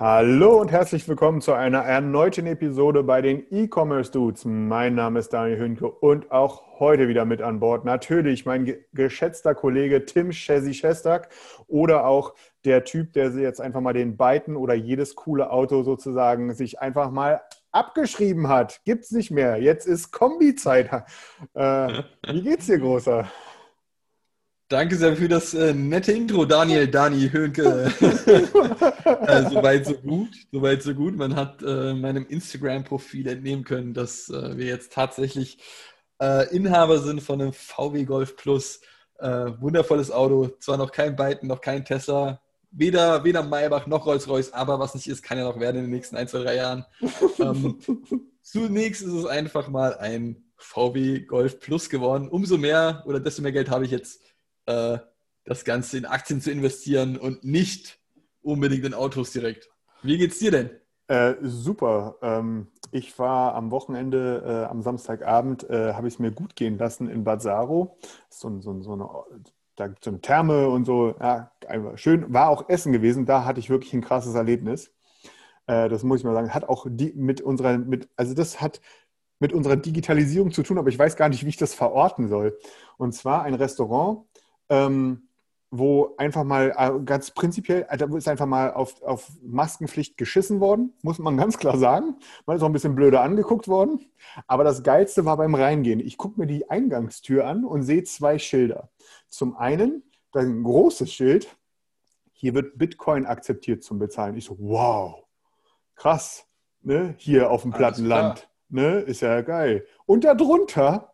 Hallo und herzlich willkommen zu einer erneuten Episode bei den E-Commerce Dudes. Mein Name ist Daniel Hünke und auch heute wieder mit an Bord natürlich mein ge geschätzter Kollege Tim Chessy Shestak oder auch der Typ, der sich jetzt einfach mal den Byton oder jedes coole Auto sozusagen sich einfach mal abgeschrieben hat. Gibt's nicht mehr. Jetzt ist Kombizeit. Äh, wie geht's dir, Großer? Danke sehr für das äh, nette Intro, Daniel, Dani, Höhnke. äh, soweit so gut, soweit so gut. Man hat äh, meinem Instagram-Profil entnehmen können, dass äh, wir jetzt tatsächlich äh, Inhaber sind von einem VW Golf Plus. Äh, wundervolles Auto, zwar noch kein Byton, noch kein Tesla, weder, weder Maybach noch Rolls-Royce, aber was nicht ist, kann ja noch werden in den nächsten ein, zwei, drei Jahren. Ähm, zunächst ist es einfach mal ein VW Golf Plus geworden. Umso mehr oder desto mehr Geld habe ich jetzt äh, das Ganze in Aktien zu investieren und nicht unbedingt in Autos direkt. Wie geht's dir denn? Äh, super. Ähm, ich war am Wochenende, äh, am Samstagabend, äh, habe ich es mir gut gehen lassen in Bad Saro. So, so, so eine, da gibt es so eine Therme und so. Ja, einfach schön. War auch Essen gewesen. Da hatte ich wirklich ein krasses Erlebnis. Äh, das muss ich mal sagen. Hat auch die mit unserer, mit, also das hat mit unserer Digitalisierung zu tun, aber ich weiß gar nicht, wie ich das verorten soll. Und zwar ein Restaurant, ähm, wo einfach mal äh, ganz prinzipiell, da ist einfach mal auf, auf Maskenpflicht geschissen worden, muss man ganz klar sagen. Man ist auch ein bisschen blöder angeguckt worden. Aber das Geilste war beim Reingehen. Ich gucke mir die Eingangstür an und sehe zwei Schilder. Zum einen ein großes Schild, hier wird Bitcoin akzeptiert zum Bezahlen. Ich so, wow, krass, ne? hier auf dem Plattenland. Ne? Ist ja geil. Und darunter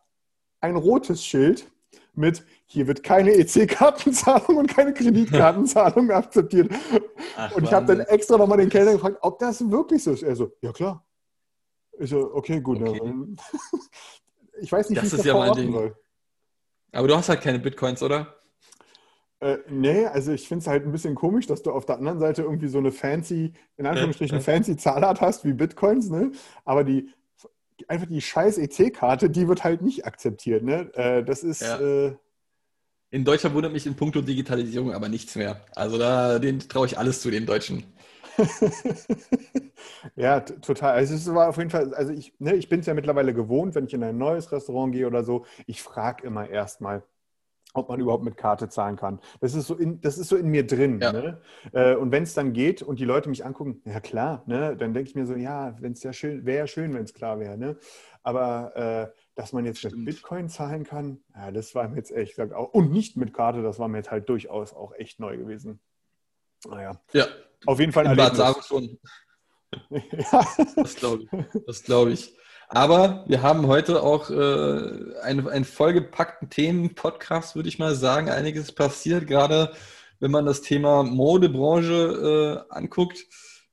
ein rotes Schild mit hier wird keine EC-Kartenzahlung und keine Kreditkartenzahlung akzeptiert. Ach, und ich habe dann extra nochmal den Kellner gefragt, ob das wirklich so ist. Er so, ja klar. Ich so, okay, gut. Okay. dann- Ich weiß nicht, Das wie ich ist das ja mein Ding. soll. Aber du hast halt keine Bitcoins, oder? Äh, nee, also ich finde es halt ein bisschen komisch, dass du auf der anderen Seite irgendwie so eine fancy, in Anführungsstrichen Ja. fancy Zahlart hast wie Bitcoins, ne? Aber die einfach die scheiß EC-Karte, die wird halt nicht akzeptiert, ne? Äh, das ist Ja. äh, In Deutschland wundert mich in puncto Digitalisierung aber nichts mehr. Also da traue ich alles zu, den Deutschen. ja, total. Also es war auf jeden Fall, also ich, ne, ich bin es ja mittlerweile gewohnt, wenn ich in ein neues Restaurant gehe oder so, ich frage immer erstmal, ob man überhaupt mit Karte zahlen kann. Das ist so in, das ist so in mir drin. Ja. Ne? Äh, Und wenn es dann geht und die Leute mich angucken, ja klar, ne? dann denke ich mir so, ja, wenn es ja schön, wäre ja schön, wenn es klar wäre. Ne? Aber äh, dass man jetzt mit Stimmt. Bitcoin zahlen kann, ja, das war mir jetzt ehrlich gesagt auch, und nicht mit Karte, das war mir jetzt halt durchaus auch echt neu gewesen. Naja, Ja, auf jeden Fall ein Erlebnis. Schon. ja. Das glaube ich. Das glaube ich. Aber wir haben heute auch äh, einen, einen vollgepackten Themen-Podcast, würde ich mal sagen. Einiges passiert, gerade wenn man das Thema Modebranche äh, anguckt.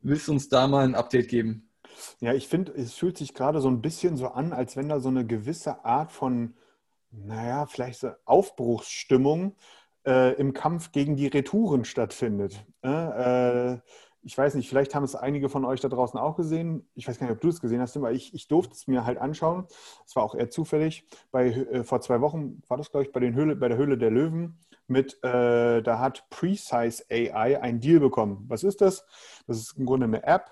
Willst du uns da mal ein Update geben? Ja, ich finde, es fühlt sich gerade so ein bisschen so an, als wenn da so eine gewisse Art von, naja, vielleicht so Aufbruchsstimmung äh, im Kampf gegen die Retouren stattfindet. Äh, äh, ich weiß nicht, vielleicht haben es einige von euch da draußen auch gesehen. Ich weiß gar nicht, ob du es gesehen hast, aber ich, ich durfte es mir halt anschauen. Es war auch eher zufällig. Bei, äh, vor zwei Wochen war das, glaube ich, bei, den Höhle, bei der Höhle der Löwen mit, äh, da hat Precise AI einen Deal bekommen. Was ist das? Das ist im Grunde eine App,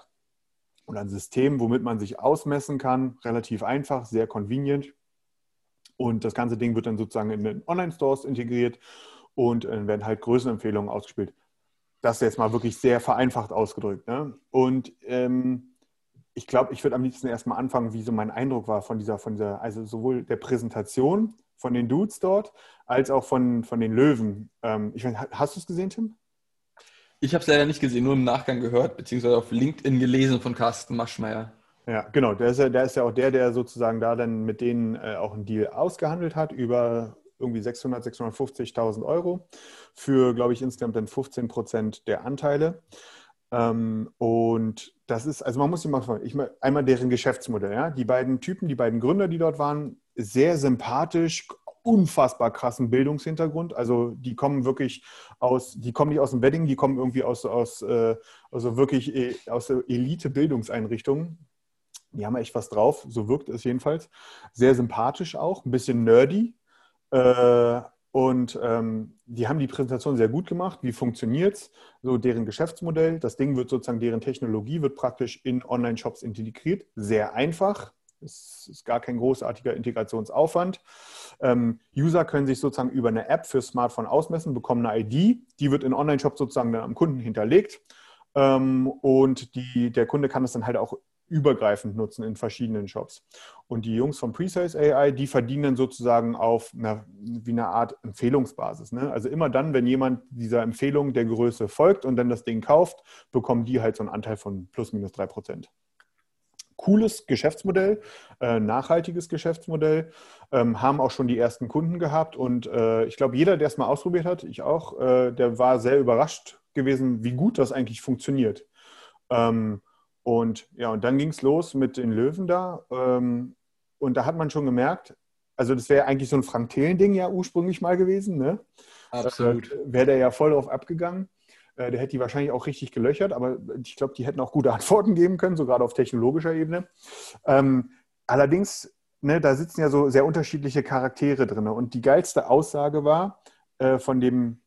und ein System, womit man sich ausmessen kann. Relativ einfach, sehr convenient. Und das ganze Ding wird dann sozusagen in den Online-Stores integriert und äh, werden halt Größenempfehlungen ausgespielt. Das jetzt mal wirklich sehr vereinfacht ausgedrückt. Ne? Und ähm, ich glaube, ich würde am liebsten erstmal anfangen, wie so mein Eindruck war von dieser, von dieser, also sowohl der Präsentation von den Dudes dort, als auch von, von den Löwen. Ähm, ich weiß, hast du es gesehen, Tim? Ich habe es leider nicht gesehen, nur im Nachgang gehört, beziehungsweise auf LinkedIn gelesen von Carsten Maschmeyer. Ja, genau. Der ist ja, der ist ja auch der, der sozusagen da dann mit denen äh, auch einen Deal ausgehandelt hat über irgendwie 600, 650.000 Euro für, glaube ich, insgesamt dann 15 Prozent der Anteile. Ähm, und das ist, also man muss sich mal fragen, ich mal, einmal deren Geschäftsmodell, ja. Die beiden Typen, die beiden Gründer, die dort waren, sehr sympathisch, unfassbar krassen Bildungshintergrund. Also die kommen wirklich aus, die kommen nicht aus dem Wedding, die kommen irgendwie aus, aus äh, also wirklich äh, aus Elite-Bildungseinrichtungen. Die haben echt was drauf, so wirkt es jedenfalls. Sehr sympathisch auch, ein bisschen nerdy. Äh, und ähm, die haben die Präsentation sehr gut gemacht. Wie funktioniert es? So deren Geschäftsmodell. Das Ding wird sozusagen, deren Technologie wird praktisch in Online-Shops integriert. Sehr einfach. Es ist gar kein großartiger Integrationsaufwand. Ähm, User können sich sozusagen über eine App für Smartphone ausmessen, bekommen eine ID. Die wird in Online-Shops sozusagen dann am Kunden hinterlegt. Ähm, und die, der Kunde kann das dann halt auch übergreifend nutzen in verschiedenen Shops. Und die Jungs von Presales AI, die verdienen sozusagen auf einer, wie eine Art Empfehlungsbasis. Ne? Also immer dann, wenn jemand dieser Empfehlung der Größe folgt und dann das Ding kauft, bekommen die halt so einen Anteil von plus minus drei Prozent. Cooles Geschäftsmodell, äh, nachhaltiges Geschäftsmodell, ähm, haben auch schon die ersten Kunden gehabt und äh, ich glaube, jeder, der es mal ausprobiert hat, ich auch, äh, der war sehr überrascht gewesen, wie gut das eigentlich funktioniert. Ähm, und ja, und dann ging es los mit den Löwen da. Ähm, und da hat man schon gemerkt, also das wäre eigentlich so ein Frank Thelen-Ding ja ursprünglich mal gewesen, ne? Absolut. Äh, wäre der ja voll drauf abgegangen. Äh, der hätte die wahrscheinlich auch richtig gelöchert, aber ich glaube, die hätten auch gute Antworten geben können, so gerade auf technologischer Ebene. Ähm, allerdings, ne, da sitzen ja so sehr unterschiedliche Charaktere drin. Und die geilste Aussage war äh, von dem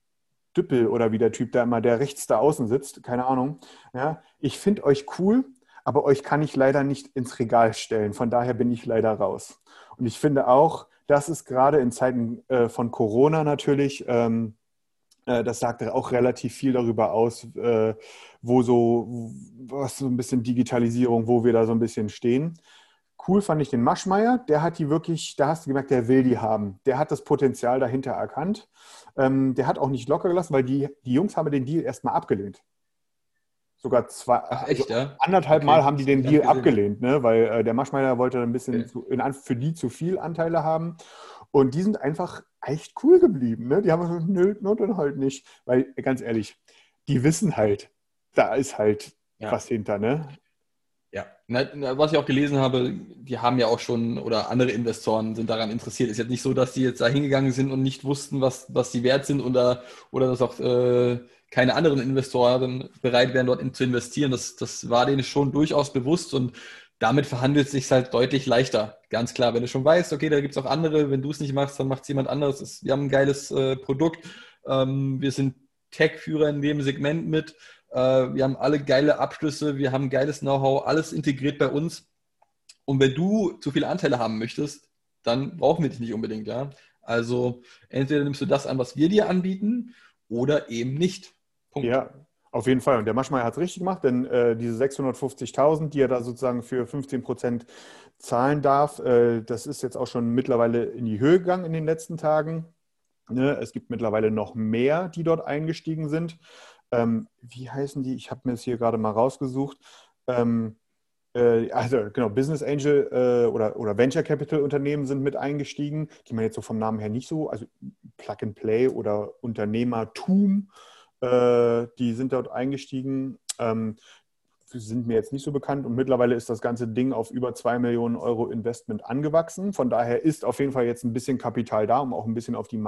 Düppel oder wie der Typ da immer, der rechts da außen sitzt, keine Ahnung. Ja, ich finde euch cool, aber euch kann ich leider nicht ins Regal stellen. Von daher bin ich leider raus. Und ich finde auch, das ist gerade in Zeiten äh, von Corona natürlich, ähm, äh, das sagt auch relativ viel darüber aus, äh, wo so, was so ein bisschen Digitalisierung, wo wir da so ein bisschen stehen. Cool fand ich den Maschmeier, der hat die wirklich, da hast du gemerkt, der will die haben. Der hat das Potenzial dahinter erkannt. Ähm, der hat auch nicht locker gelassen, weil die, die Jungs haben den Deal erstmal abgelehnt. Sogar zwei, Ach, echt, also ja? anderthalb Okay. Mal haben die den Deal gesehen. abgelehnt, ne? weil äh, der Maschmeier wollte ein bisschen Okay. zu, in, für die zu viel Anteile haben. Und die sind einfach echt cool geblieben. Ne? Die haben gesagt, nö, no, dann halt nicht. Weil, ganz ehrlich, die wissen halt, da ist halt Ja. was hinter. Ne? Ja, was ich auch gelesen habe, die haben ja auch schon, oder andere Investoren sind daran interessiert. Ist jetzt nicht so, dass die jetzt da hingegangen sind und nicht wussten, was, was die wert sind oder, oder dass auch äh, keine anderen Investoren bereit wären, dort in, zu investieren. Das, das war denen schon durchaus bewusst und damit verhandelt es sich halt deutlich leichter. Ganz klar, wenn du schon weißt, okay, da gibt es auch andere, wenn du es nicht machst, dann macht es jemand anderes. Es- Wir haben ein geiles äh, Produkt. Ähm, wir sind Tech-Führer in dem Segment mit. Äh, wir haben alle geile Abschlüsse, wir haben geiles Know-how, alles integriert bei uns. Und wenn du zu viele Anteile haben möchtest, dann brauchen wir dich nicht unbedingt, ja. Also entweder nimmst du das an, was wir dir anbieten, oder eben nicht. Punkt. Ja, auf jeden Fall. Und der Maschmeyer hat es richtig gemacht, denn äh, diese 650.000, die er da sozusagen für 15 Prozent zahlen darf, äh, das ist jetzt auch schon mittlerweile in die Höhe gegangen in den letzten Tagen. Ne? Es gibt mittlerweile noch mehr, die dort eingestiegen sind. Ähm, wie heißen die? Ich habe mir das hier gerade mal rausgesucht. Ähm, äh, also genau, Business Angel äh, oder, oder Venture Capital Unternehmen sind mit eingestiegen, die man jetzt so vom Namen her nicht so, also Plug and Play oder Unternehmertum, äh, die sind dort eingestiegen. Ähm, sind mir jetzt nicht so bekannt und mittlerweile ist das ganze Ding auf über 2 Millionen Euro Investment angewachsen. Von daher ist auf jeden Fall jetzt ein bisschen Kapital da, um auch ein bisschen auf die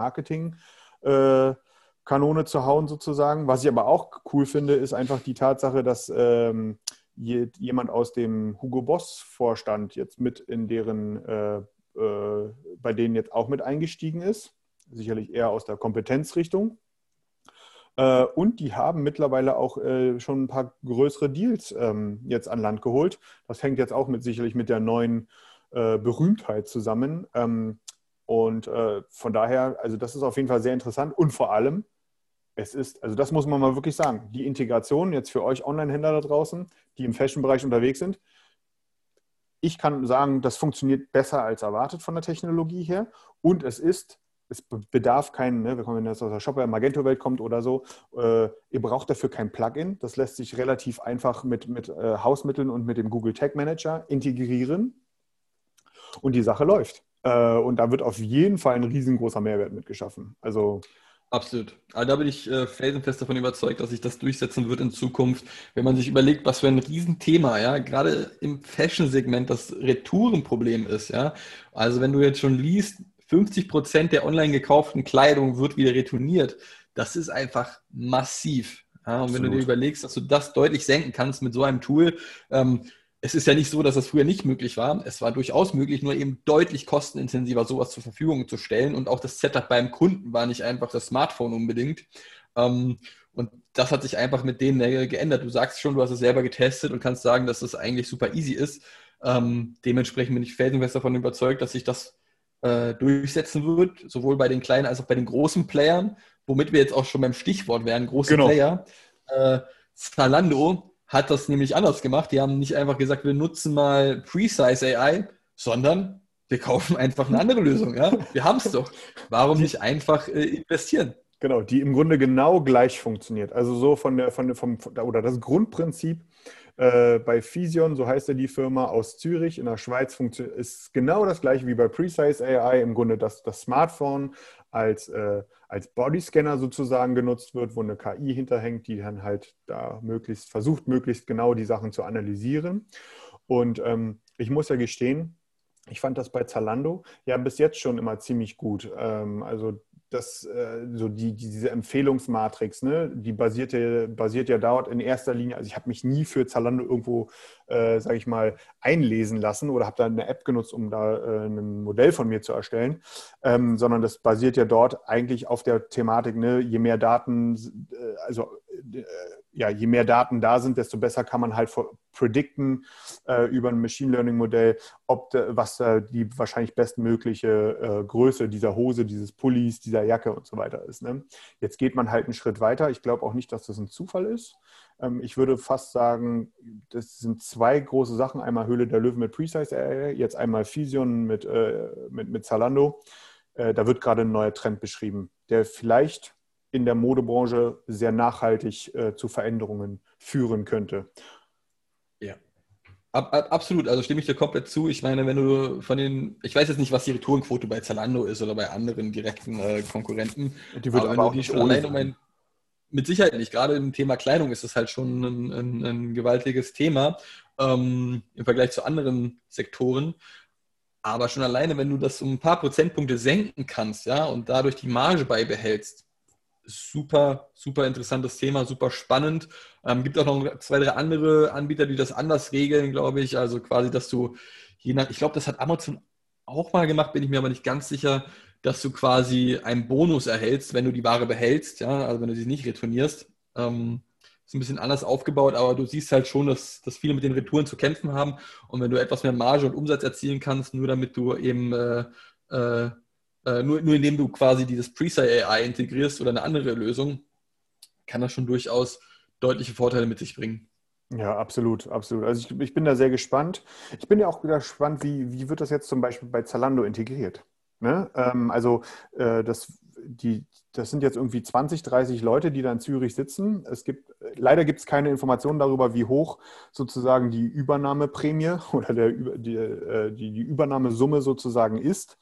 Marketing-Kanone zu hauen sozusagen. Was ich aber auch cool finde, ist einfach die Tatsache, dass ähm, je- jemand aus dem Hugo Boss Vorstand jetzt mit in deren, äh, äh, bei denen jetzt auch mit eingestiegen ist. Sicherlich eher aus der Kompetenzrichtung. Äh, Und die haben mittlerweile auch äh, schon ein paar größere Deals ähm, jetzt an Land geholt. Das hängt jetzt auch mit sicherlich mit der neuen äh, Berühmtheit zusammen. Ähm, Und von daher, also das ist auf jeden Fall sehr interessant. Und vor allem, es ist, also das muss man mal wirklich sagen, die Integration jetzt für euch Online-Händler da draußen, die im Fashion-Bereich unterwegs sind, ich kann sagen, das funktioniert besser als erwartet von der Technologie her. Und es ist, es be- bedarf keinen, ne, wenn das aus der Shopware Magento-Welt kommt oder so, äh, ihr braucht dafür kein Plugin. Das lässt sich relativ einfach mit, mit äh, Hausmitteln und mit dem Google Tag Manager integrieren. Und die Sache läuft. Äh, und da wird auf jeden Fall ein riesengroßer Mehrwert mitgeschaffen. Also Absolut. Also da bin ich äh, felsenfest davon überzeugt, dass sich das durchsetzen wird in Zukunft, wenn man sich überlegt, was für ein Riesenthema, ja, gerade im Fashion-Segment das Retourenproblem ist, ja. Also wenn du jetzt schon liest, 50 Prozent der online gekauften Kleidung wird wieder retourniert, das ist einfach massiv. Ja, und wenn du dir überlegst, dass du das deutlich senken kannst mit so einem Tool, ähm, es ist ja nicht so, dass das früher nicht möglich war. Es war durchaus möglich, nur eben deutlich kostenintensiver sowas zur Verfügung zu stellen. Und auch das Setup beim Kunden war nicht einfach das Smartphone unbedingt. Ähm, und das hat sich einfach mit denen geändert. Du sagst schon, du hast es selber getestet und kannst sagen, dass das eigentlich super easy ist. Ähm, dementsprechend bin ich felsenfest davon überzeugt, dass sich das äh, durchsetzen wird, sowohl bei den kleinen als auch bei den großen Playern, womit wir jetzt auch schon beim Stichwort wären, große genau. Player. Äh, Zalando hat das nämlich anders gemacht. Die haben nicht einfach gesagt, wir nutzen mal Precise AI, sondern wir kaufen einfach eine andere Lösung. Ja? Wir haben es doch. Warum nicht einfach äh, investieren? Genau, die im Grunde genau gleich funktioniert. Also so von der, von der, vom, oder das Grundprinzip äh, bei Fision, so heißt ja die Firma aus Zürich in der Schweiz, ist genau das gleiche wie bei Precise AI. Im Grunde das, das Smartphone als, äh, als Bodyscanner sozusagen genutzt wird, wo eine KI hinterhängt, die dann halt da möglichst versucht, möglichst genau die Sachen zu analysieren. Und ähm, ich muss ja gestehen, ich fand das bei Zalando ja bis jetzt schon immer ziemlich gut. Ähm, also das, äh, so die, diese Empfehlungsmatrix, ne, die basiert ja, basiert ja dort in erster Linie, also ich habe mich nie für Zalando irgendwo, äh, sage ich mal, einlesen lassen oder habe da eine App genutzt, um da äh, ein Modell von mir zu erstellen, ähm, sondern das basiert ja dort eigentlich auf der Thematik, ne, je mehr Daten, äh, also äh, ja, je mehr Daten da sind, desto besser kann man halt predikten äh, über ein Machine Learning Modell, ob de, was äh, die wahrscheinlich bestmögliche äh, Größe dieser Hose, dieses Pullis, dieser Jacke und so weiter ist. Ne? Jetzt geht man halt einen Schritt weiter. Ich glaube auch nicht, dass das ein Zufall ist. Ähm, ich würde fast sagen, das sind zwei große Sachen. Einmal Höhle der Löwen mit Precise AI, jetzt einmal Fusion mit, äh, mit, mit Zalando. Äh, da wird gerade ein neuer Trend beschrieben, der vielleicht in der Modebranche sehr nachhaltig äh, zu Veränderungen führen könnte. Ja. Ab, ab, absolut, also stimme ich dir komplett zu. Ich meine, wenn du von den, ich weiß jetzt nicht, was die Retourenquote bei Zalando ist oder bei anderen direkten äh, Konkurrenten. Die wird aber, aber auch nicht ohne um ein, Mit Sicherheit nicht. Gerade im Thema Kleidung ist das halt schon ein, ein, ein gewaltiges Thema ähm, im Vergleich zu anderen Sektoren. Aber schon alleine, wenn du das um ein paar Prozentpunkte senken kannst, ja, und dadurch die Marge beibehältst, super, super interessantes Thema, super spannend. Ähm, gibt auch noch zwei, drei andere Anbieter, die das anders regeln, glaube ich. Also quasi, dass du je nach, ich glaube, das hat Amazon auch mal gemacht, bin ich mir aber nicht ganz sicher, dass du quasi einen Bonus erhältst, wenn du die Ware behältst, ja, also wenn du sie nicht retournierst. Ähm, ist ein bisschen anders aufgebaut, aber du siehst halt schon, dass, dass viele mit den Retouren zu kämpfen haben. Und wenn du etwas mehr Marge und Umsatz erzielen kannst, nur damit du eben äh, äh, äh, nur, nur indem du quasi dieses Presale AI integrierst oder eine andere Lösung, kann das schon durchaus deutliche Vorteile mit sich bringen. Ja, absolut, absolut. Also ich, ich bin da sehr gespannt. Ich bin ja auch gespannt, wie, wie wird das jetzt zum Beispiel bei Zalando integriert? Ne? Ähm, also äh, das, die, das sind jetzt irgendwie 20, 30 Leute, die da in Zürich sitzen. Es gibt, leider gibt es keine Informationen darüber, wie hoch sozusagen die Übernahmeprämie oder der, die, äh, die, die Übernahmesumme sozusagen ist.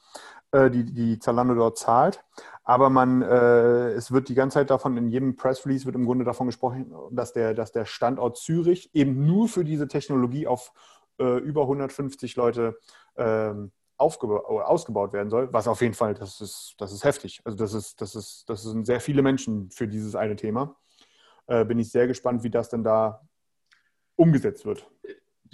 Äh, die, die Zalando dort zahlt. Aber man, äh, es wird die ganze Zeit davon, in jedem Press Release wird im Grunde davon gesprochen, dass der, dass der Standort Zürich eben nur für diese Technologie auf äh, über 150 Leute ähm, ausgebaut werden soll, was auf jeden Fall, das ist, das ist heftig. Also das ist, das ist, das sind sehr viele Menschen für dieses eine Thema. Äh, bin ich sehr gespannt, wie das denn da umgesetzt wird.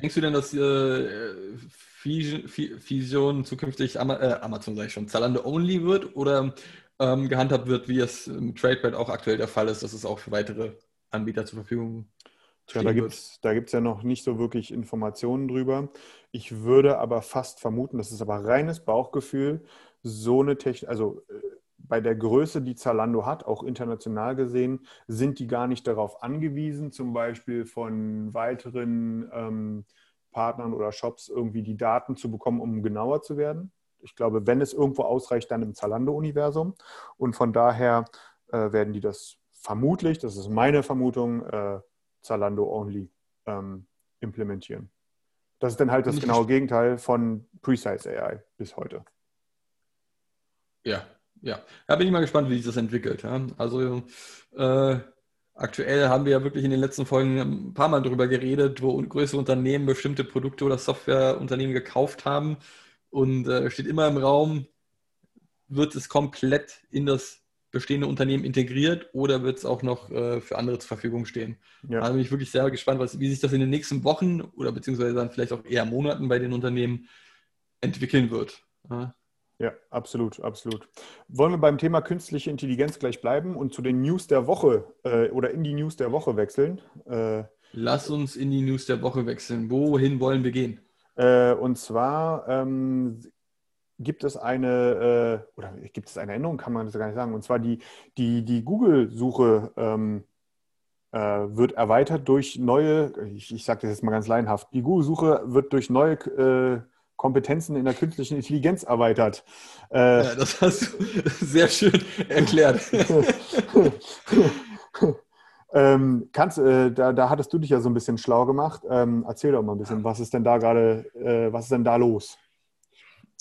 Denkst du denn, dass äh, Fusion zukünftig Ama äh, Amazon, sage ich schon, Zalando only wird oder ähm, gehandhabt wird, wie es im TradePad auch aktuell der Fall ist, dass es auch für weitere Anbieter zur Verfügung Tja, da gibt es da gibt's ja noch nicht so wirklich Informationen drüber. Ich würde aber fast vermuten, das ist aber reines Bauchgefühl, so eine Technik, also äh, bei der Größe, die Zalando hat, auch international gesehen, sind die gar nicht darauf angewiesen, zum Beispiel von weiteren ähm, Partnern oder Shops irgendwie die Daten zu bekommen, um genauer zu werden. Ich glaube, wenn es irgendwo ausreicht, dann im Zalando-Universum. Und von daher äh, werden die das vermutlich, das ist meine Vermutung, äh, Zalando-only ähm, implementieren. Das ist dann halt das genaue Gegenteil von Precise AI bis heute. Ja, ja. Da bin ich mal gespannt, wie sich das entwickelt. Ja? Also äh, aktuell haben wir ja wirklich in den letzten Folgen ein paar Mal darüber geredet, wo größere Unternehmen bestimmte Produkte oder Softwareunternehmen gekauft haben und äh, steht immer im Raum, wird es komplett in das bestehende Unternehmen integriert oder wird es auch noch äh, für andere zur Verfügung stehen? Ja. Da bin ich wirklich sehr gespannt, was, wie sich das in den nächsten Wochen oder beziehungsweise dann vielleicht auch eher Monaten bei den Unternehmen entwickeln wird. Ja. Ja, absolut, absolut. Wollen wir beim Thema künstliche Intelligenz gleich bleiben und zu den News der Woche äh, oder in die News der Woche wechseln? Äh, Lass uns in die News der Woche wechseln. Wohin wollen wir gehen? Äh, und zwar ähm, gibt es eine, äh, oder gibt es eine Änderung, kann man das gar nicht sagen, und zwar die, die, die Google-Suche ähm, äh, wird erweitert durch neue, ich, ich sage das jetzt mal ganz laienhaft, die Google-Suche wird durch neue äh, Kompetenzen in der künstlichen Intelligenz erweitert. Äh, ja, das hast du sehr schön erklärt. ähm, kannst, äh, da, da, hattest du dich ja so ein bisschen schlau gemacht. Ähm, erzähl doch mal ein bisschen, was ist denn da gerade, äh, was ist denn da los?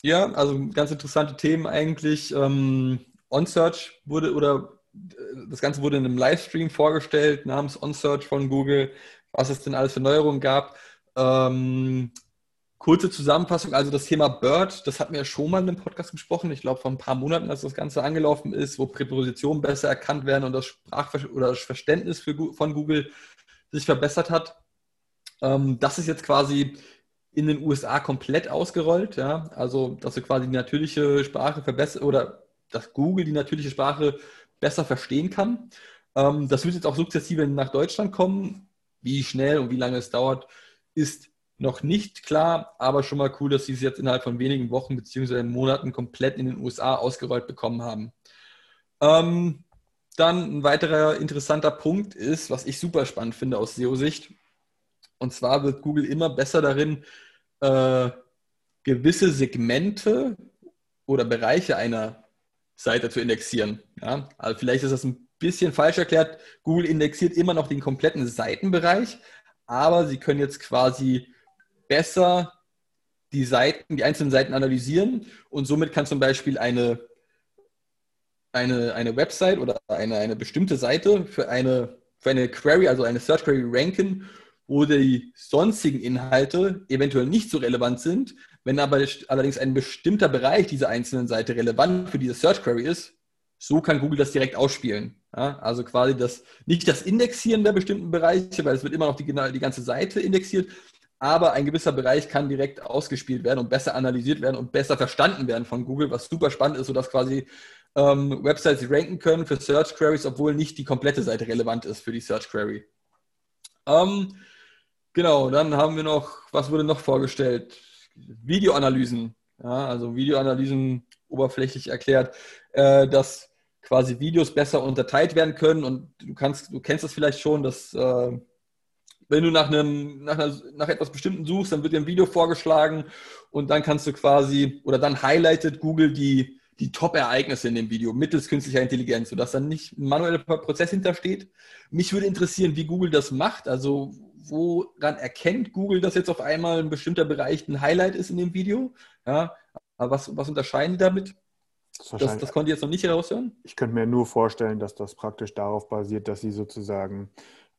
Ja, also ganz interessante Themen eigentlich. Ähm, OnSearch wurde oder äh, das Ganze wurde in einem Livestream vorgestellt namens OnSearch von Google, was es denn alles für Neuerungen gab. Ähm, Kurze Zusammenfassung, also das Thema Bird, das hatten wir ja schon mal in einem Podcast besprochen, ich glaube vor ein paar Monaten, als das Ganze angelaufen ist, wo Präpositionen besser erkannt werden und das Sprachver oder das Verständnis für, von Google sich verbessert hat. Ähm, das ist jetzt quasi in den USA komplett ausgerollt, ja, also dass du quasi die natürliche Sprache verbessert oder dass Google die natürliche Sprache besser verstehen kann. Ähm, das wird jetzt auch sukzessive nach Deutschland kommen. Wie schnell und wie lange es dauert, ist noch nicht klar, aber schon mal cool, dass sie es jetzt innerhalb von wenigen Wochen bzw. Monaten komplett in den USA ausgerollt bekommen haben. Ähm, dann ein weiterer interessanter Punkt ist, was ich super spannend finde aus SEO-Sicht. Und zwar wird Google immer besser darin, äh, gewisse Segmente oder Bereiche einer Seite zu indexieren. Ja? Also vielleicht ist das ein bisschen falsch erklärt. Google indexiert immer noch den kompletten Seitenbereich, aber sie können jetzt quasi besser die Seiten, die einzelnen Seiten analysieren und somit kann zum Beispiel eine, eine, eine Website oder eine, eine bestimmte Seite für eine, für eine Query, also eine Search Query ranken, wo die sonstigen Inhalte eventuell nicht so relevant sind. Wenn aber allerdings ein bestimmter Bereich dieser einzelnen Seite relevant für diese Search Query ist, so kann Google das direkt ausspielen. Ja, also quasi das, nicht das Indexieren der bestimmten Bereiche, weil es wird immer noch die, die ganze Seite indexiert, aber ein gewisser Bereich kann direkt ausgespielt werden und besser analysiert werden und besser verstanden werden von Google, was super spannend ist, sodass quasi ähm, Websites ranken können für Search Queries, obwohl nicht die komplette Seite relevant ist für die Search Query. Ähm, genau, dann haben wir noch, was wurde noch vorgestellt? Videoanalysen. Ja, also Videoanalysen oberflächlich erklärt, äh, dass quasi Videos besser unterteilt werden können und du kannst, du kennst das vielleicht schon, dass äh, wenn du nach, einem, nach, einer, nach etwas Bestimmten suchst, dann wird dir ein Video vorgeschlagen und dann kannst du quasi, oder dann highlightet Google die, die Top-Ereignisse in dem Video mittels künstlicher Intelligenz, sodass dann nicht ein manueller Prozess hintersteht. Mich würde interessieren, wie Google das macht. Also woran erkennt Google, dass jetzt auf einmal ein bestimmter Bereich ein Highlight ist in dem Video? Ja, was, was unterscheiden die damit? Das, das, das konnte ich jetzt noch nicht heraushören. Ich könnte mir nur vorstellen, dass das praktisch darauf basiert, dass sie sozusagen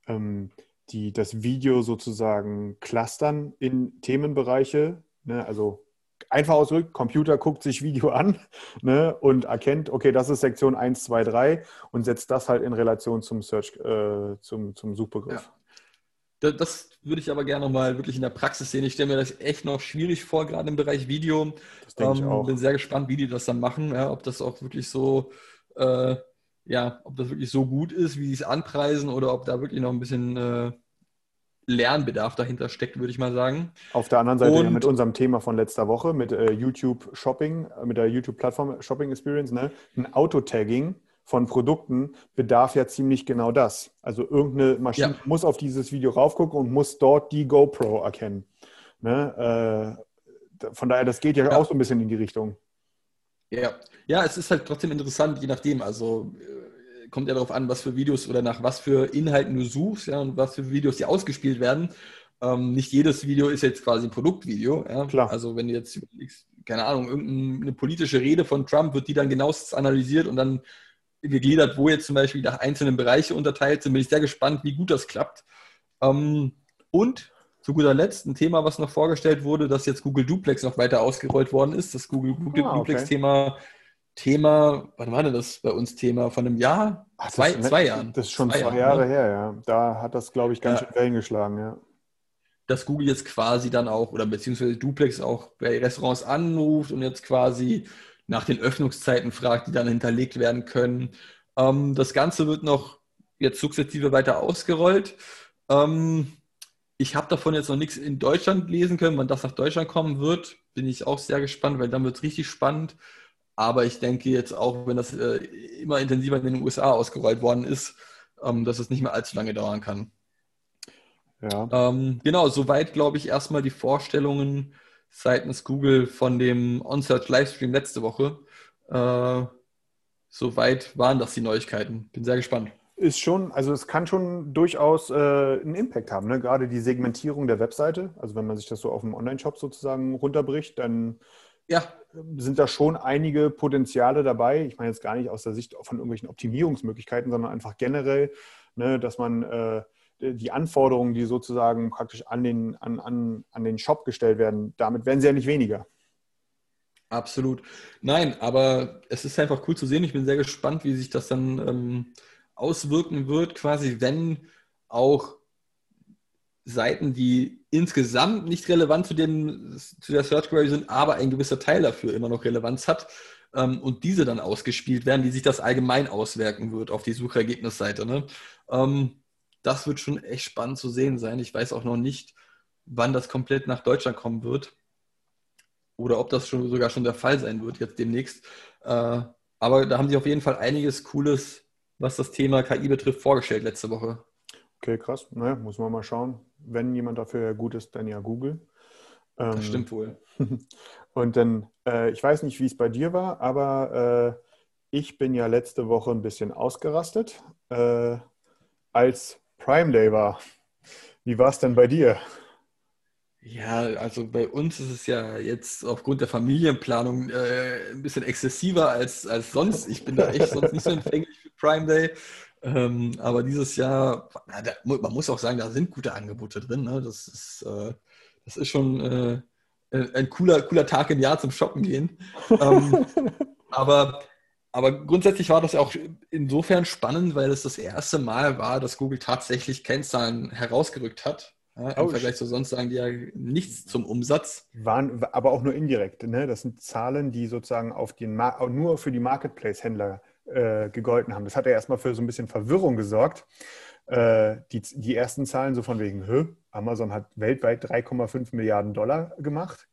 ähm, die das Video sozusagen clustern in Themenbereiche. Ne? Also einfach ausgedrückt, Computer guckt sich Video an ne? und erkennt, okay, das ist Sektion 1, 2, 3 und setzt das halt in Relation zum Search, äh, zum, zum Suchbegriff. Ja. Das, würde ich aber gerne mal wirklich in der Praxis sehen. Ich stelle mir das echt noch schwierig vor, gerade im Bereich Video. Das denke ähm, ich auch. Bin sehr gespannt, wie die das dann machen, ja, ob das auch wirklich so äh, ja, ob das wirklich so gut ist, wie sie es anpreisen oder ob da wirklich noch ein bisschen äh, Lernbedarf dahinter steckt, würde ich mal sagen. Auf der anderen Seite ja mit unserem Thema von letzter Woche, mit äh, YouTube Shopping, äh, mit der YouTube-Plattform Shopping Experience, ne? ein Autotagging von Produkten bedarf ja ziemlich genau das. Also irgendeine Maschine ja. muss auf dieses Video raufgucken und muss dort die GoPro erkennen. Ne? Äh, von daher, das geht ja, ja, auch so ein bisschen in die Richtung. Ja, ja, es ist halt trotzdem interessant, je nachdem. Also äh, kommt ja darauf an, was für Videos oder nach was für Inhalten du suchst, ja, und was für Videos die ausgespielt werden. Ähm, nicht jedes Video ist jetzt quasi ein Produktvideo. Ja? Klar. Also wenn du jetzt keine Ahnung, irgendeine politische Rede von Trump, wird die dann genauestens analysiert und dann gegliedert, wo jetzt zum Beispiel nach einzelnen Bereiche unterteilt sind. Bin ich sehr gespannt, wie gut das klappt. Ähm, und zu guter Letzt ein Thema, was noch vorgestellt wurde, dass jetzt Google Duplex noch weiter ausgerollt worden ist. Das Google, Google ah, okay. Duplex-Thema, Thema, wann war denn das bei uns Thema? Von einem Jahr? Ach, zwei, zwei Jahren. Das ist schon zwei, zwei Jahre ne? her, ja. Da hat das, glaube ich, ganz ja. schön Wellen geschlagen, ja. Dass Google jetzt quasi dann auch, oder beziehungsweise Duplex auch bei Restaurants anruft und jetzt quasi nach den Öffnungszeiten fragt, die dann hinterlegt werden können. Ähm, das Ganze wird noch jetzt sukzessive weiter ausgerollt. Ähm, ich habe davon jetzt noch nichts in Deutschland lesen können. Wann das nach Deutschland kommen wird, bin ich auch sehr gespannt, weil dann wird es richtig spannend. Aber ich denke jetzt auch, wenn das äh, immer intensiver in den USA ausgerollt worden ist, ähm, dass es nicht mehr allzu lange dauern kann. Ja. Ähm, genau, soweit glaube ich erstmal die Vorstellungen seitens Google von dem On-Search Livestream letzte Woche. Äh, soweit waren das die Neuigkeiten. Bin sehr gespannt. Ist schon, also es kann schon durchaus äh, einen Impact haben, ne? gerade die Segmentierung der Webseite. Also wenn man sich das so auf dem Online-Shop sozusagen runterbricht, dann ja. sind da schon einige Potenziale dabei. Ich meine jetzt gar nicht aus der Sicht von irgendwelchen Optimierungsmöglichkeiten, sondern einfach generell, ne, dass man äh, die Anforderungen, die sozusagen praktisch an den, an, an, an den Shop gestellt werden, damit werden sie ja nicht weniger. Absolut. Nein, aber es ist einfach cool zu sehen. Ich bin sehr gespannt, wie sich das dann ähm, auswirken wird, quasi wenn auch Seiten, die insgesamt nicht relevant zu, dem, zu der Search Query sind, aber ein gewisser Teil dafür immer noch Relevanz hat ähm, und diese dann ausgespielt werden, wie sich das allgemein auswirken wird auf die Suchergebnisseite. Ne? Ähm, das wird schon echt spannend zu sehen sein. Ich weiß auch noch nicht, wann das komplett nach Deutschland kommen wird oder ob das schon sogar schon der Fall sein wird jetzt demnächst. Äh, aber da haben sie auf jeden Fall einiges Cooles, was das Thema KI betrifft, vorgestellt letzte Woche. Okay, krass. Naja, muss man mal schauen. Wenn jemand dafür gut ist, dann ja Google. Ähm, das stimmt wohl. Und dann, äh, ich weiß nicht, wie es bei dir war, aber äh, ich bin ja letzte Woche ein bisschen ausgerastet, äh, als Prime Day war. Wie war es denn bei dir? Ja, also bei uns ist es ja jetzt aufgrund der Familienplanung äh, ein bisschen exzessiver als, als sonst. Ich bin da echt sonst nicht so empfänglich Prime Day. Ähm, aber dieses Jahr, da, man muss auch sagen, da sind gute Angebote drin. Ne? Das, ist, äh, das ist schon äh, ein cooler, cooler Tag im Jahr zum Shoppen gehen. Ähm, aber aber grundsätzlich war das ja auch insofern spannend, weil es das erste Mal war, dass Google tatsächlich Kennzahlen herausgerückt hat. Ja, Im Vergleich zu sonst sagen die ja nichts zum Umsatz. Waren aber auch nur indirekt. Ne? Das sind Zahlen, die sozusagen auf den nur für die Marketplace-Händler äh, gegolten haben. Das hat ja erstmal für so ein bisschen Verwirrung gesorgt. Äh, die, die ersten Zahlen so von wegen, Hö, Amazon hat weltweit 3,5 Milliarden Dollar gemacht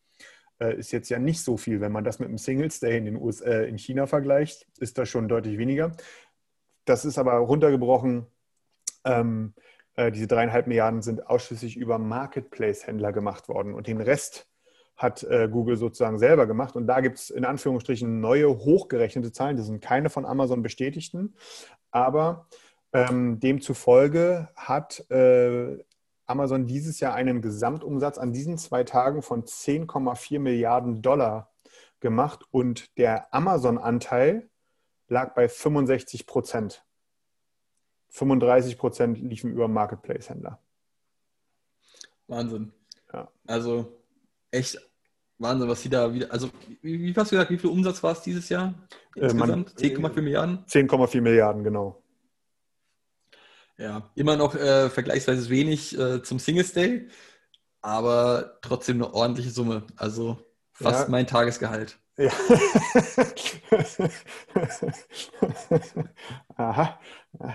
äh, ist jetzt ja nicht so viel. Wenn man das mit einem Singles Day in, den US, äh, in China vergleicht, ist das schon deutlich weniger. Das ist aber runtergebrochen. Ähm, äh, diese dreieinhalb Milliarden sind ausschließlich über Marketplace-Händler gemacht worden und den Rest hat äh, Google sozusagen selber gemacht. Und da gibt es in Anführungsstrichen neue hochgerechnete Zahlen. Das sind keine von Amazon bestätigten, aber ähm, demzufolge hat äh, Amazon dieses Jahr einen Gesamtumsatz an diesen zwei Tagen von 10,4 Milliarden Dollar gemacht und der Amazon-Anteil lag bei 65 Prozent. 35 Prozent liefen über Marketplace-Händler. Wahnsinn. Ja. Also echt Wahnsinn, was sie da wieder. Also, wie, wie hast du gesagt, wie viel Umsatz war es dieses Jahr? Insgesamt? Äh, 10,4 Milliarden? 10,4 Milliarden, genau. Ja, immer noch äh, vergleichsweise wenig äh, zum Singles Day, aber trotzdem eine ordentliche Summe. Also fast ja. mein Tagesgehalt. Ja. Aha.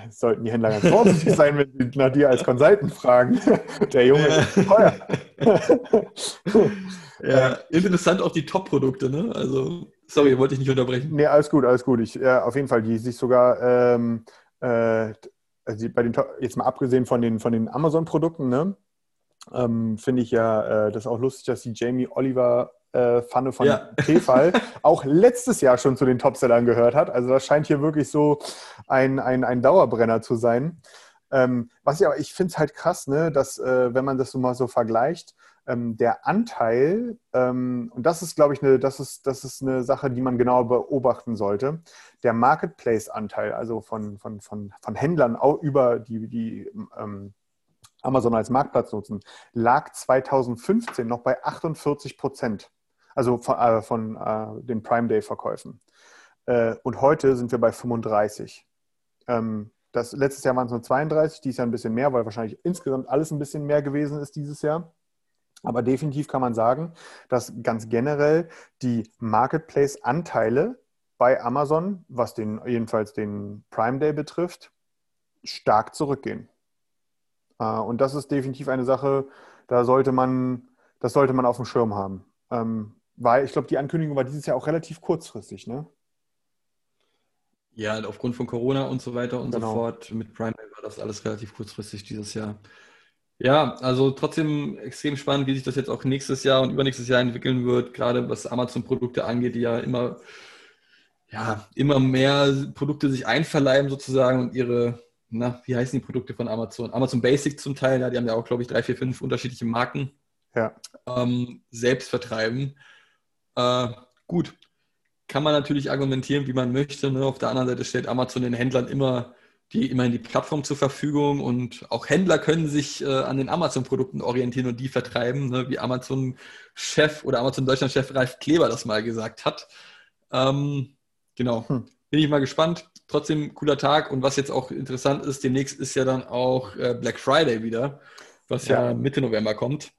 Sollten die Händler ganz vorsichtig sein, wenn sie nach dir als Consultant fragen. Der Junge ist teuer. ja, interessant auch die Top-Produkte, ne? Also, sorry, wollte ich nicht unterbrechen. Nee, alles gut, alles gut. Ich, ja, auf jeden Fall, die sich sogar ähm, äh, also bei den, jetzt mal abgesehen von den, von den Amazon-Produkten, ne, ähm, finde ich ja äh, das auch lustig, dass die Jamie Oliver äh, Pfanne von ja. Tefal auch letztes Jahr schon zu den Topsellern gehört hat. Also das scheint hier wirklich so ein, ein, ein Dauerbrenner zu sein. Ähm, was ich aber, ich finde es halt krass, ne, dass, äh, wenn man das so mal so vergleicht, ähm, der Anteil, ähm, und das ist, glaube ich, eine, das ist, das ist eine Sache, die man genauer beobachten sollte, der Marketplace-Anteil, also von, von, von, von Händlern auch über die, die ähm, Amazon als Marktplatz nutzen, lag 2015 noch bei 48 Prozent, also von, äh, von äh, den Prime Day-Verkäufen. Äh, und heute sind wir bei 35. Ähm, das, letztes Jahr waren es nur 32, dieses Jahr ein bisschen mehr, weil wahrscheinlich insgesamt alles ein bisschen mehr gewesen ist dieses Jahr. Aber definitiv kann man sagen, dass ganz generell die Marketplace-Anteile bei Amazon, was den, jedenfalls den Prime Day betrifft, stark zurückgehen. Äh, und das ist definitiv eine Sache, da sollte man, das sollte man auf dem Schirm haben. Weil ich glaube, die Ankündigung war dieses Jahr auch relativ kurzfristig, ne? Ja, aufgrund von Corona und so weiter und Genau. so fort. Mit Prime Day war das alles relativ kurzfristig dieses Jahr. Ja, also trotzdem extrem spannend, wie sich das jetzt auch nächstes Jahr und übernächstes Jahr entwickeln wird, gerade was Amazon-Produkte angeht, die ja immer, ja, immer mehr Produkte sich einverleiben sozusagen und ihre, na, wie heißen die Produkte von Amazon? Amazon Basic zum Teil, ja, die haben ja auch, glaube ich, drei, vier, fünf unterschiedliche Marken Ja. ähm, selbst vertreiben. Äh, gut, kann man natürlich argumentieren, wie man möchte. Ne? Auf der anderen Seite stellt Amazon den Händlern immer die, immerhin die Plattform zur Verfügung und auch Händler können sich äh, an den Amazon-Produkten orientieren und die vertreiben, ne? wie Amazon-Chef oder Amazon Deutschland-Chef Ralf Kleber das mal gesagt hat. Ähm, genau, Hm. bin ich mal gespannt. Trotzdem cooler Tag und was jetzt auch interessant ist, demnächst ist ja dann auch äh, Black Friday wieder, was ja, Ja. Mitte November kommt.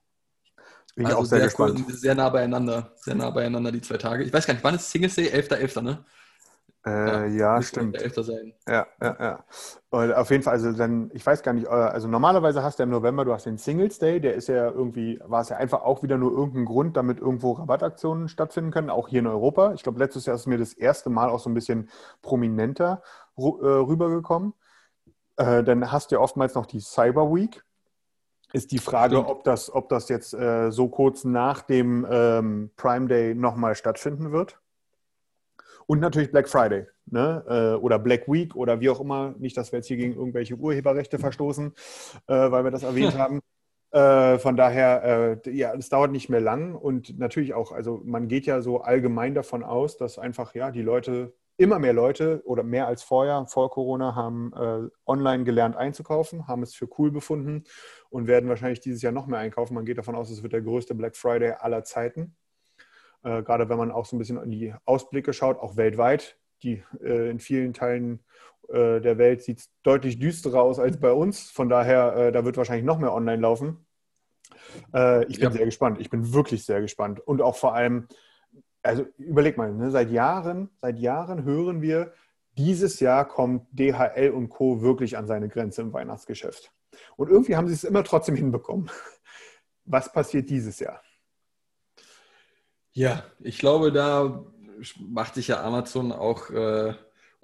Bin ich Also auch sehr, cool, gespannt. sehr nah beieinander, sehr nah beieinander die zwei Tage. Ich weiß gar nicht, wann ist Singles Day? 11.11., ne? Äh, ja, Müsste stimmt. 11. sein. Ja, ja, ja. Und auf jeden Fall, also dann, ich weiß gar nicht, äh, also normalerweise hast du im November, du hast den Singles Day, der ist ja irgendwie, war es ja einfach auch wieder nur irgendein Grund, damit irgendwo Rabattaktionen stattfinden können, auch hier in Europa. Ich glaube, letztes Jahr ist mir das erste Mal auch so ein bisschen prominenter äh, rübergekommen. Äh, dann hast du ja oftmals noch die Cyber Week. Ist die Frage, ob das, ob das jetzt äh, so kurz nach dem ähm, Prime Day nochmal stattfinden wird. Und natürlich Black Friday ne? äh, oder Black Week oder wie auch immer. Nicht, dass wir jetzt hier gegen irgendwelche Urheberrechte verstoßen, äh, weil wir das erwähnt haben. Äh, von daher, äh, ja, es dauert nicht mehr lang und natürlich auch, also man geht ja so allgemein davon aus, dass einfach, ja, die Leute, immer mehr Leute oder mehr als vorher, vor Corona, haben äh, online gelernt einzukaufen, haben es für cool befunden und werden wahrscheinlich dieses Jahr noch mehr einkaufen. Man geht davon aus, es wird der größte Black Friday aller Zeiten. Äh, gerade wenn man auch so ein bisschen in die Ausblicke schaut, auch weltweit. Die, äh, in vielen Teilen äh, der Welt sieht es deutlich düsterer aus als bei uns. Von daher, äh, da wird wahrscheinlich noch mehr online laufen. Äh, ich bin Ja. sehr gespannt. Ich bin wirklich sehr gespannt. Und auch vor allem, also überleg mal, ne, seit Jahren, seit Jahren hören wir, dieses Jahr kommt DHL und Co. wirklich an seine Grenze im Weihnachtsgeschäft. Und irgendwie haben sie es immer trotzdem hinbekommen. Was passiert dieses Jahr? Ja, ich glaube, da macht sich ja Amazon auch, äh,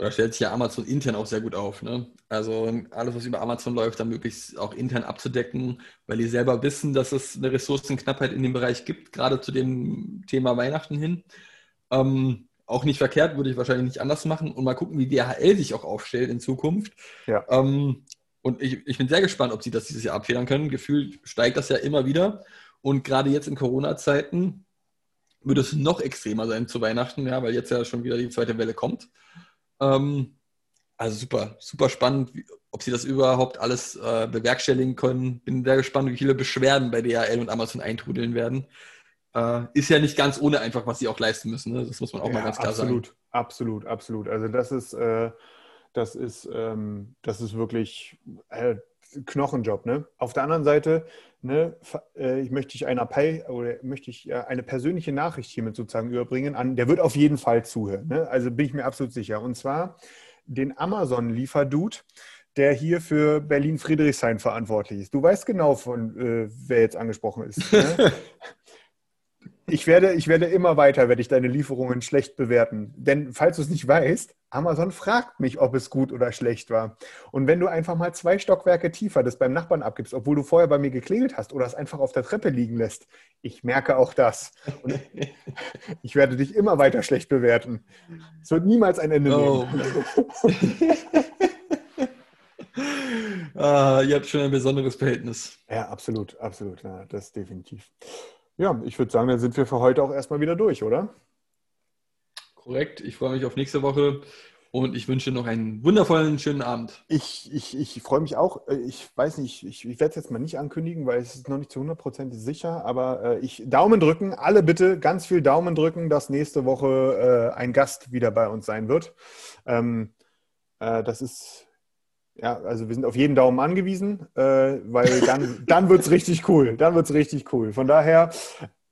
oder stellt sich ja Amazon intern auch sehr gut auf. Ne? Also alles, was über Amazon läuft, dann möglichst auch intern abzudecken, weil die selber wissen, dass es eine Ressourcenknappheit in dem Bereich gibt, gerade zu dem Thema Weihnachten hin. Ähm, auch nicht verkehrt, würde ich wahrscheinlich nicht anders machen und mal gucken, wie DHL sich auch aufstellt in Zukunft. Ja. Ähm, und ich, ich bin sehr gespannt, ob sie das dieses Jahr abfedern können. Gefühlt steigt das ja immer wieder. Und gerade jetzt in Corona-Zeiten wird es noch extremer sein zu Weihnachten, ja, weil jetzt ja schon wieder die zweite Welle kommt. Ähm, also super, super spannend, wie, ob sie das überhaupt alles äh, bewerkstelligen können. Bin sehr gespannt, wie viele Beschwerden bei DHL und Amazon eintrudeln werden. Äh, ist ja nicht ganz ohne einfach, was sie auch leisten müssen. Ne? Das muss man auch mal ganz klar absolut, sagen. absolut, absolut. Also das ist, äh, das ist, ähm, das ist wirklich äh, Knochenjob. Ne? Auf der anderen Seite, ne, äh, ich möchte ich einen Appell oder möchte ich äh, eine persönliche Nachricht hiermit sozusagen überbringen an, der wird auf jeden Fall zuhören. Ne? Also bin ich mir absolut sicher. Und zwar den Amazon-Lieferdude, der hier für Berlin-Friedrichshain verantwortlich ist. Du weißt genau, von äh, wer jetzt angesprochen ist. Ne? Ich werde, ich werde immer weiter, werde ich deine Lieferungen schlecht bewerten. Denn falls du es nicht weißt, Amazon fragt mich, ob es gut oder schlecht war. Und wenn du einfach mal zwei Stockwerke tiefer das beim Nachbarn abgibst, obwohl du vorher bei mir geklingelt hast oder es einfach auf der Treppe liegen lässt, ich merke auch das. Und ich werde dich immer weiter schlecht bewerten. Es wird niemals ein Ende Oh. nehmen. ah, ihr habt schon ein besonderes Verhältnis. Ja, absolut, absolut. Ja, das definitiv. Ja, ich würde sagen, dann sind wir für heute auch erstmal wieder durch, oder? Korrekt. Ich freue mich auf nächste Woche und ich wünsche noch einen wundervollen, schönen Abend. Ich, ich, ich freue mich auch. Äh, ich weiß nicht, ich, ich werde es jetzt mal nicht ankündigen, weil es ist noch nicht zu 100% sicher. Aber äh, ich Daumen drücken, alle bitte ganz viel Daumen drücken, dass nächste Woche äh, ein Gast wieder bei uns sein wird. Ähm, äh, das ist, ja, also wir sind auf jeden Daumen angewiesen, äh, weil dann, dann wird es richtig cool. Dann wird es richtig cool. Von daher,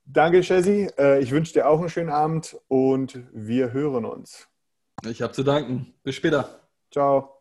danke, Chessy. Äh, ich wünsche dir auch einen schönen Abend und wir hören uns. Ich habe zu danken. Bis später. Ciao.